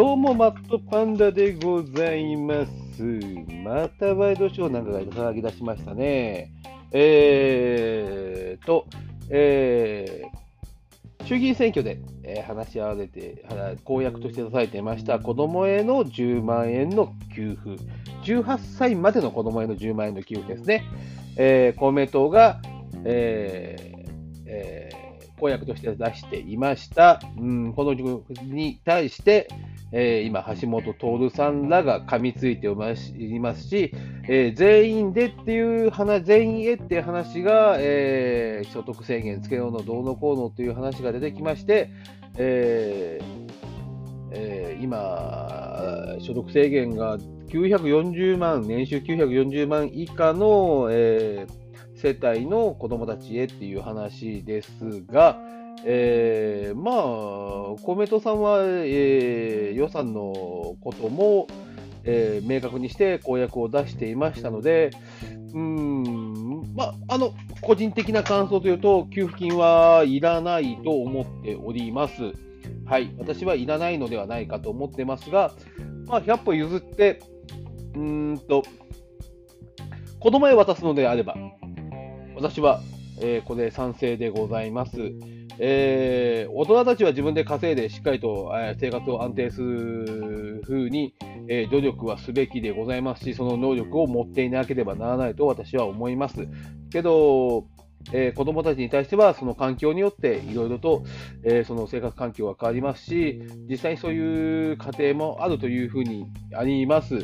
どうも、マットパンダでございます。またワイドショーなんかが騒ぎ出しましたね。えーと、えー衆議院選挙で、えー話し合われて、公約として出されていました子どもへの10万円の給付、18歳までの子どもへの10万円の給付ですね。えー公明党が、えーえー公約として出していました、うん、このに対して、えー今、橋本徹さんらが噛みついていますし、えー全員でっていう話、全員へっていう話が、えー所得制限つけようのどうのこうのという話が出てきまして、ええー今、所得制限が940万、年収940万以下の、えー世帯の子どもたちへっていう話ですが、えーまあ、公明党さんは、えー予算のことも、えー明確にして公約を出していましたので、うーんまあ、あの個人的な感想というと、給付金はいらないと思っております。はい、私はいらないのではないかと思ってますが、まあ、100歩譲って、うーんと、子供へ渡すのであれば、私は、えーこれ賛成でございます。えー大人たちは自分で稼いでしっかりと、えー生活を安定するふうに、えー努力はすべきでございますし、その能力を持っていなければならないと私は思います。けど、えー子どもたちに対しては、その環境によっていろいろと、えーその生活環境が変わりますし、実際にそういう家庭もあるというふうにあります。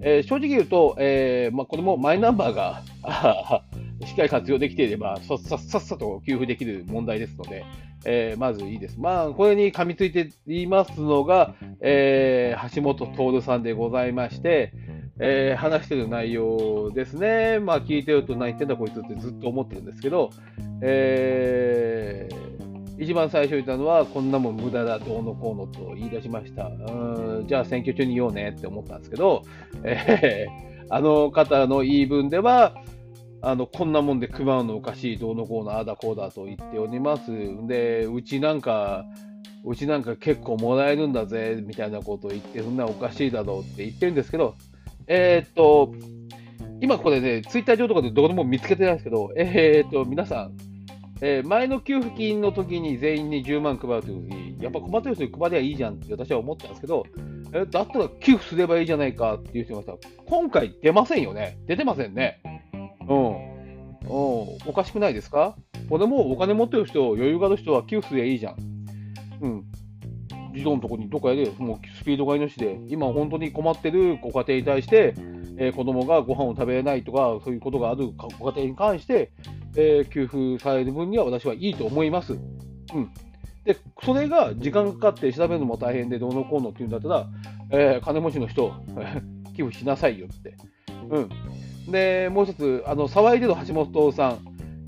えー正直言うと、えーまあ、これもマイナンバーが しっかり活用できていれば、さささっさと給付できる問題ですので、えーまずいいです。まあ、これに噛みついていますのが、えー橋本徹さんでございまして、えー話してる内容ですね、まあ、聞いてると何言ってんだこいつってずっと思ってるんですけど、えー一番最初言ったのは、こんなもん無駄だ、どうのこうのと言い出しました。うんじゃあ選挙中に言おうねって思ったんですけど、えーあの方の言い分では、あのこんなもんで配るのおかしい、どうのこうの、ああだこうだと言っております。で、うちなんか、うちなんか結構もらえるんだぜみたいなことを言って、そんなおかしいだろうって言ってるんですけど、えーっと、今これね、ツイッター上とかでどこでも見つけてないんですけど、えーっと、皆さん、えー前の給付金の時に全員に10万配るときに、やっぱ困ってる人に配りゃいいじゃんって私は思ったんですけど、えーだったら寄付すればいいじゃないかっていう人がいました。今回出ませんよね。出てませんね。うん。うん。おかしくないですか？これもお金持ってる人、余裕がある人は寄付すればいいじゃん。うん。児童のとこにどっかやれよ。もうスピードが命で、今本当に困ってるご家庭に対して、えー子供がご飯を食べれないとか、そういうことがあるご家庭に関して、えー給付される分には私はいいと思います。うん。で、それが時間かかって調べるのも大変でどうのこうのっていうんだったら、えー金持ちの人、寄付しなさいよって。うん。で、もう一つ、あの、騒いでる橋本さん、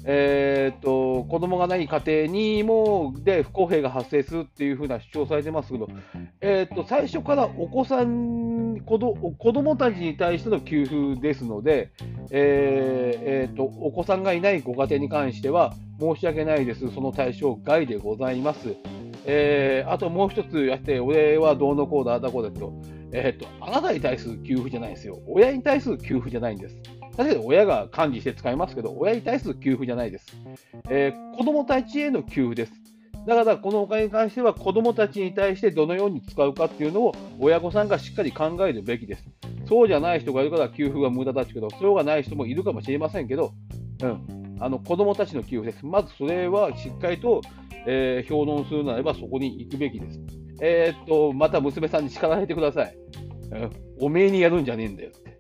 えーっと、子供がない家庭にも、で、不公平が発生するっていうふうな主張されてますけど、えーと、最初からお子さん、子ど子供たちに対しての給付ですので、えーえーと、お子さんがいないご家庭に関しては、申し訳ないです。その対象外でございます。えーあともう一つやって、俺はどうのこうだ、あだこうだけど、えと、あなたに対する給付じゃないんですよ。親に対する給付じゃないんです。だけど親が管理して使いますけど、親に対する給付じゃないです。えー子供たちへの給付です。だから、このお金に関しては、子供たちに対してどのように使うかっていうのを、親御さんがしっかり考えるべきです。そうじゃない人がいるから給付が無駄だけど、そうがない人もいるかもしれませんけど、うん、あの子供たちの給付です。まずそれはしっかりと、えー評論するならばそこに行くべきです。えーっと、また娘さんに叱られてください。おめえにやるんじゃねえんだよって。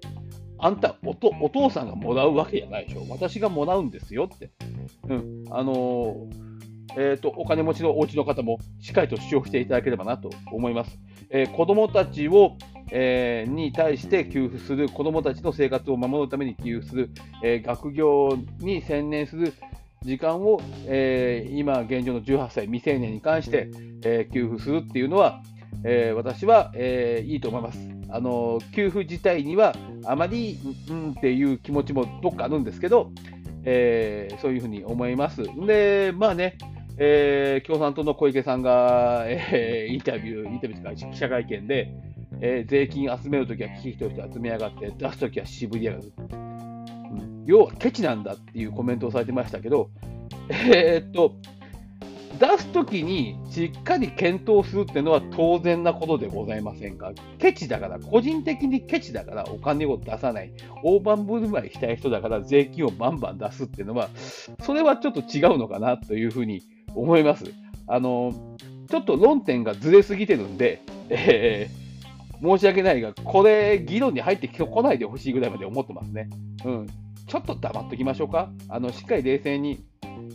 あんたおと、お父さんがもらうわけじゃないでしょ。私がもらうんですよって。うん。あのーえーと、お金持ちのお家の方もしっかりと主張していただければなと思います。えー子供たちを、えーに対して給付する、子供たちの生活を守るために給付する、え学業に専念する時間を、えー今現状の18歳未成年に関して、えー給付するっていうのは、えー私は、えいいと思います。あの給付自体にはあまりうんっていう気持ちもどっかあるんですけど、えーそういうふうに思います。で、まあね、えー、共産党の小池さんが、えー、インタビュー、インタビューとか記者会見で、えー、税金集めるときは危機として集めやがって、出すときは渋りやがる、うん。要はケチなんだっていうコメントをされてましたけど、えー、っと、出すときにしっかり検討するっていうのは当然なことでございませんか？ケチだから、個人的にケチだからお金を出さない。大盤振る舞いしたい人だから税金をバンバン出すっていうのは、それはちょっと違うのかなというふうに思います。あの、ちょっと論点がずれすぎてるんで、えー、申し訳ないが、これ、議論に入ってこないでほしいぐらいまで思ってますね。うん。ちょっと黙っときましょうか。あの、しっかり冷静に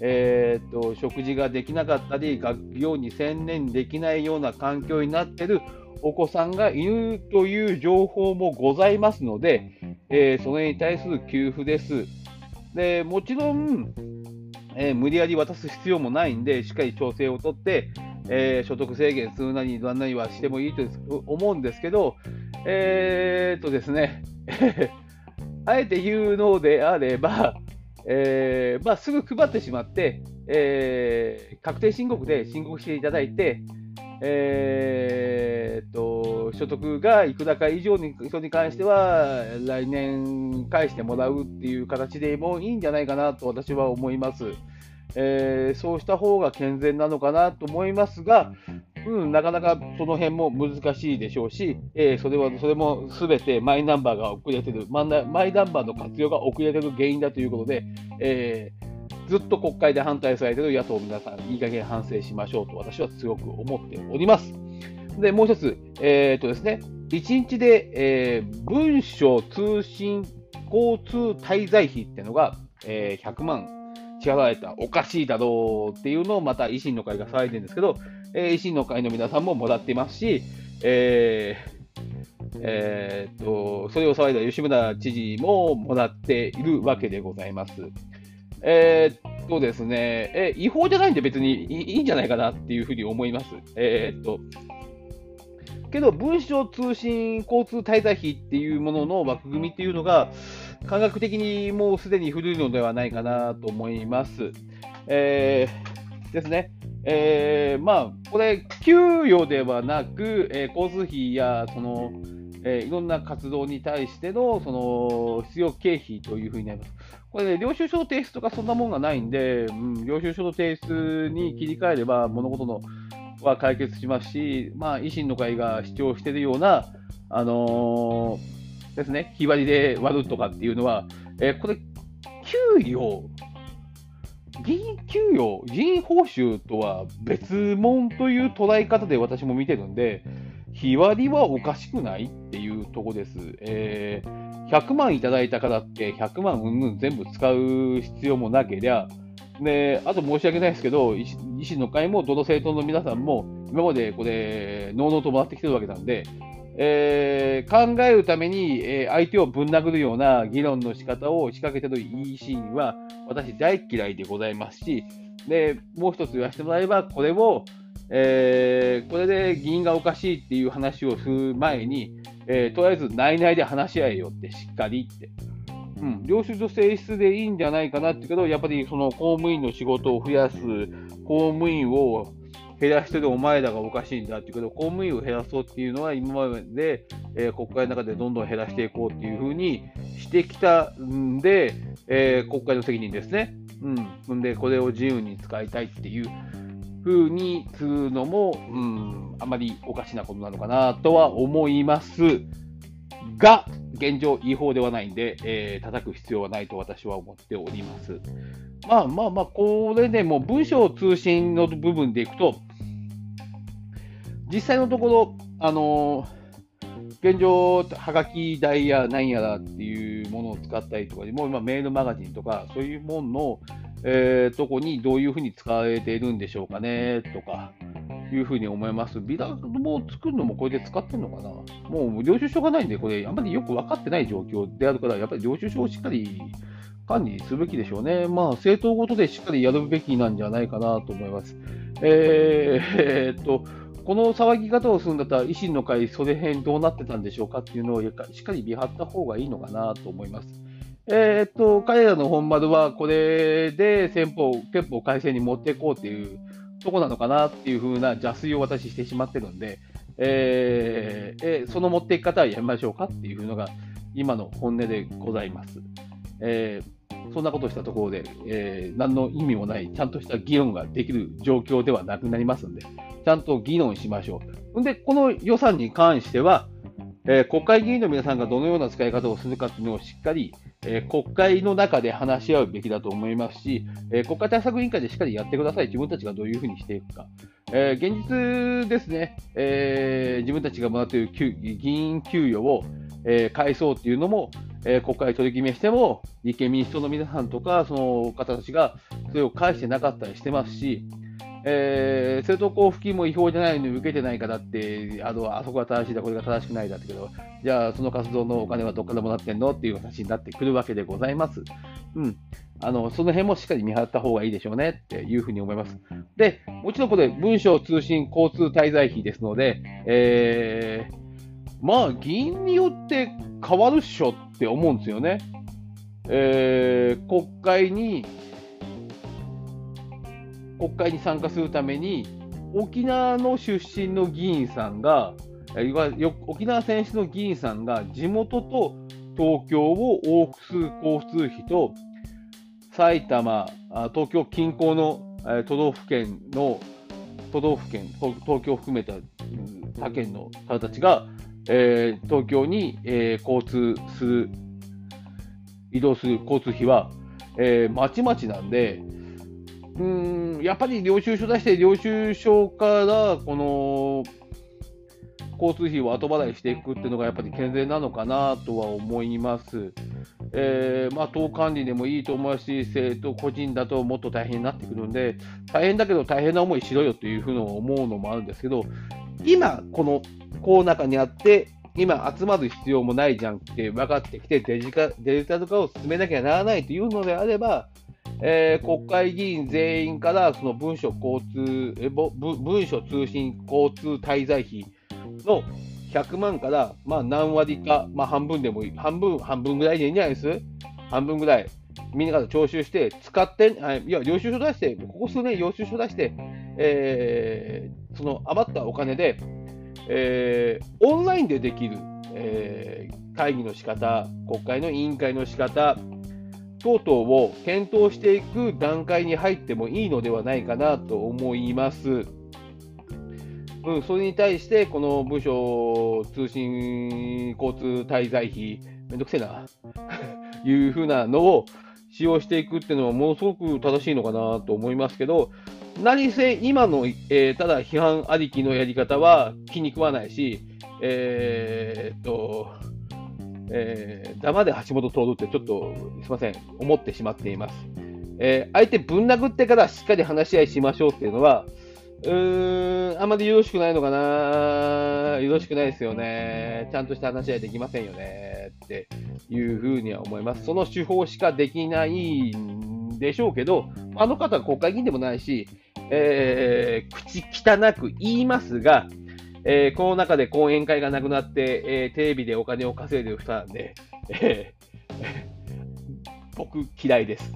えーと、食事ができなかったり、学業に専念できないような環境になっているお子さんがいるという情報もございますので、えー、それに対する給付です。でもちろん、えー、無理やり渡す必要もないんで、しっかり調整をとって、えー、所得制限するなり、なんなりはしてもいいと思うんですけど、えー、とですね、あえて言うのであれば、えーまあ、すぐ配ってしまって、えー、確定申告で申告していただいて、えー、と所得がいくらか以上に人に関しては来年返してもらうっていう形でもいいんじゃないかなと私は思います。えー、そうした方が健全なのかなと思いますが、うん、なかなかその辺も難しいでしょうし、えー、それはそれもすべてマイナンバーが遅れてる。マイナンバーの活用が遅れてる原因だということで、えー、ずっと国会で反対されている野党皆さん、いい加減反省しましょうと私は強く思っております。で、もう一つ、えー、っとですね、1日で、えー、文書通信交通滞在費っていうのが、えー、100万支払われた、おかしいだろうっていうのをまた維新の会が騒いでるんですけど、えー、維新の会の皆さんももらってますし、えーえー、っとそれを騒いだ吉村知事ももらっているわけでございます。えー、っとですね、え違法じゃないんで別にいいんじゃないかなっていうふうに思います。え、っとけど、文書通信交通滞在費っていうものの枠組みっていうのが、感覚的にもうすでに古いのではないかなと思います。えー、ですね。えー、まあ、これ、給与ではなく、えー、交通費やその、えー、いろんな活動に対してのその必要経費というふうになります。これね、領収書の提出とかそんなもんがないんで、うん、領収書の提出に切り替えれば物事のは解決しますし、まあ、維新の会が主張しているような、あのー、ですね、日割りで割るとかっていうのは、え、これ、給与議員給与、議員報酬とは別物という捉え方で私も見てるんで、日割りはおかしくないっていうとこです。えー、100万いただいたからって100万うんぬん全部使う必要もなけりゃ、で、あと申し訳ないですけど、維新の会もどの政党の皆さんも、今までこれ、のうのうと回ってきてるわけなんで、えー、考えるために、え、相手をぶん殴るような議論の仕方を仕掛けてる維新は、私大嫌いでございますし、でもう一つ言わせてもらえば、これを、えー、これで議員がおかしいっていう話をする前に、えー、とりあえず内々で話し合えよってしっかりって。うん、領収書性質でいいんじゃないかなってけど、やっぱりその公務員の仕事を増やす、公務員を減らしてるお前らがおかしいんだっていうけど、公務員を減らそうっていうのは今まで、えー、国会の中でどんどん減らしていこうっていうふうにしてきたんで、えー、国会の責任ですね。うん。で、これを自由に使いたいっていうふうにするのも、うん、あまりおかしなことなのかなとは思いますが、現状違法ではないんで、えー、叩く必要はないと私は思っております。まあまあまあ、これでも文章通信の部分でいくと、実際のところ、あのー、現状、はがき代や何やらっていうものを使ったりとかでも、今、メールマガジンとか、そういうものの、えー、とこにどういうふうに使われているんでしょうかねとか、いうふうに思います。ビラも作るのもこれで使ってるのかなもう領収書がないんで、これ、あんまりよく分かってない状況であるから、やっぱり領収書をしっかり管理すべきでしょうね。まあ、政党ごとでしっかりやるべきなんじゃないかなと思います。えー、えー、っと、この騒ぎ方をするんだったら、維新の会、それ辺どうなってたんでしょうかっていうのをしっかり見張った方がいいのかなと思います。えーっと、彼らの本丸はこれで憲法憲法改正に持っていこうっていうとこなのかなっていう風な邪推を私してしまってるんで、えーえーその持っていき方はやめましょうかっていうのが今の本音でございます。えーそんなことしたところで、えー何の意味もない、ちゃんとした議論ができる状況ではなくなりますんで、ちゃんと議論しましょう。で、この予算に関しては、えー国会議員の皆さんがどのような使い方をするかというのをしっかり、えー国会の中で話し合うべきだと思いますし、えー国会対策委員会でしっかりやってください。自分たちがどういうふうにしていくか。え現実ですね、え自分たちがもらっている給議員給与を、え返そうっていうのも、え国会取り決めしても、立憲民主党の皆さんとか、その方たちがそれを返してなかったりしてますし、えー政党交付金も違法じゃないのに受けてないからって、あのあそこが正しいだ、これが正しくないだってけど、じゃあその活動のお金はどっからもらってんのっていう話になってくるわけでございます。うん。あの、その辺もしっかり見張った方がいいでしょうねっていうふうに思います。で、もちろんこれ、文書通信交通滞在費ですので、えー、まあ、議員によって変わるっしょって思うんですよね。えー、国会に、国会に参加するために、沖縄の出身の議員さんが、いわゆる沖縄選出の議員さんが地元と東京を往復する交通費と、埼玉、東京近郊の、都道府県の都道府県、東京を含めた他県の方たちが、えー東京に、えー交通する、移動する交通費は、えーまちまちなんで、うんやっぱり領収書出して、領収書からこの交通費を後払いしていくっていうのがやっぱり健全なのかなとは思います。えーまあ、党管理でもいいと思うし、政党個人だともっと大変になってくるんで、大変だけど大変な思いしろよというふうに思うのもあるんですけど、今、このコロナ禍にあって、今集まる必要もないじゃんって分かってきてデジカ、デジタル化を進めなきゃならないというのであれば、えー国会議員全員からその文書交通えぼ文書通信交通滞在費の100万から、まあ、何割か、まあ、半分でもいい、半分、半分ぐらいでいいんじゃないです？半分ぐらい、みんなから徴収して、使って、あいや、領収書出して、ここ数年、領収書出して、えーその余ったお金で、えーオンラインでできる、えー会議の仕方、国会の委員会の仕方等々を検討していく段階に入ってもいいのではないかなと思います。うん、それに対して、この文書通信交通滞在費、めんどくせえな、いうふうなのを使用していくっていうのは、ものすごく正しいのかなと思いますけど、何せ今の、えーただ批判ありきのやり方は気に食わないし、えーっと、えー、ダマで橋本徹ってちょっとすみません、思ってしまっています。えー相手ぶん殴ってからしっかり話し合いしましょうっていうのは、うーん、あまりよろしくないのかな、よろしくないですよね、ちゃんとした話し合いできませんよねっていうふうには思います。その手法しかできないんでしょうけど、あの方は国会議員でもないし、えー口汚く言いますが、えーこの中で講演会がなくなって、えーテレビでお金を稼いでる人なんで、えー 僕嫌いです。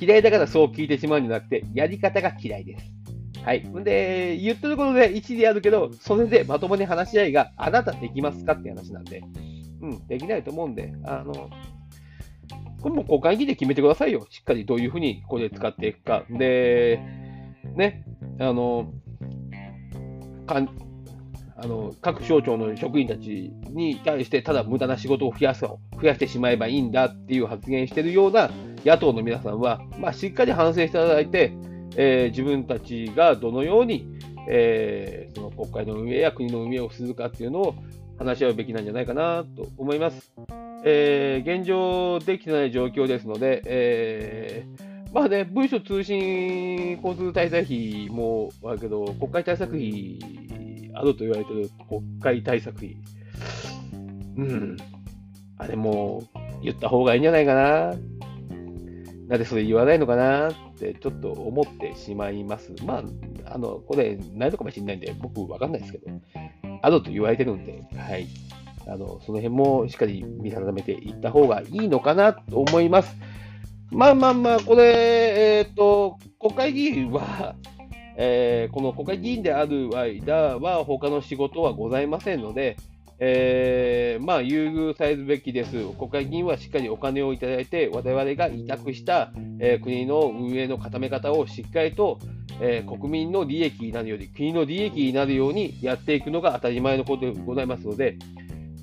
嫌いだからそう聞いてしまうんじゃなくて、やり方が嫌いです。はい。んで、言ってることで一理あるけど、それでまともに話し合いがあなたできますかって話なんで、うん、できないと思うんで、あの、これも国会議員で決めてくださいよ。しっかりどういうふうにこれ使っていくか。で、ね、あの、かんあの各省庁の職員たちに対して、ただ無駄な仕事を増やす増やしてしまえばいいんだっていう発言しているような野党の皆さんは、まあ、しっかり反省していただいて、えー自分たちがどのように、えーその国会の運営や国の運営をするかっていうのを話し合うべきなんじゃないかなと思います。えー現状できてない状況ですので、えーまあね、文書通信交通滞在費もあるけど、国会対策費あると言われてる国会対策費。うん。あれも言った方がいいんじゃないかな。なんでそれ言わないのかなってちょっと思ってしまいます。まあ、あの、これないのかもしれないんで、僕わかんないですけど、あると言われてるんで、はい。あのその辺もしっかり見定めていった方がいいのかなと思います。まあまあまあ、これ、えっ、と、国会議員は、えー、この国会議員である間は、他の仕事はございませんので、えー、まあ、優遇されるべきです。国会議員はしっかりお金をいただいて、我々が委託した、えー、国の運営の固め方をしっかりと、えー、国民の利益になるように、国の利益になるようにやっていくのが当たり前のことでございますので、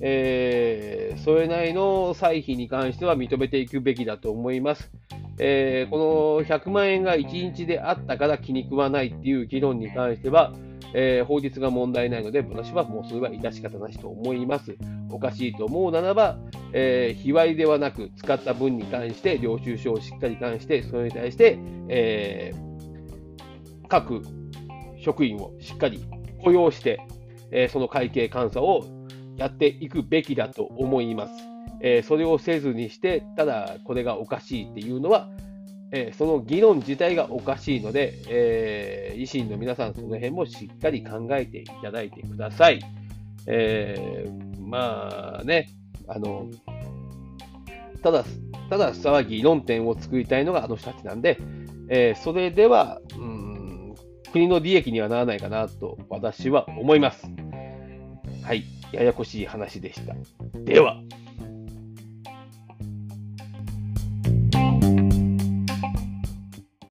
え、それなりの歳費に関しては認めていくべきだと思います。えー、この100万円が1日であったから気に食わないっていう議論に関しては、えー、法律が問題ないので、私はもうそれは致し方なしと思います。おかしいと思うならば、えー、日割りではなく、使った分に関して、領収書をしっかり関して、それに対して、えー、各職員をしっかり雇用して、え、その会計監査をやっていくべきだと思います。えー、それをせずにして、ただこれがおかしいっていうのは、えー、その議論自体がおかしいので、えー、維新の皆さん、その辺もしっかり考えていただいてください。えー、まあね、あの、ただ、ただ騒ぎ、論点を作りたいのがあの人たちなんで、えそれでは、うん、国の利益にはならないかなと私は思います。はい、ややこしい話でした。では。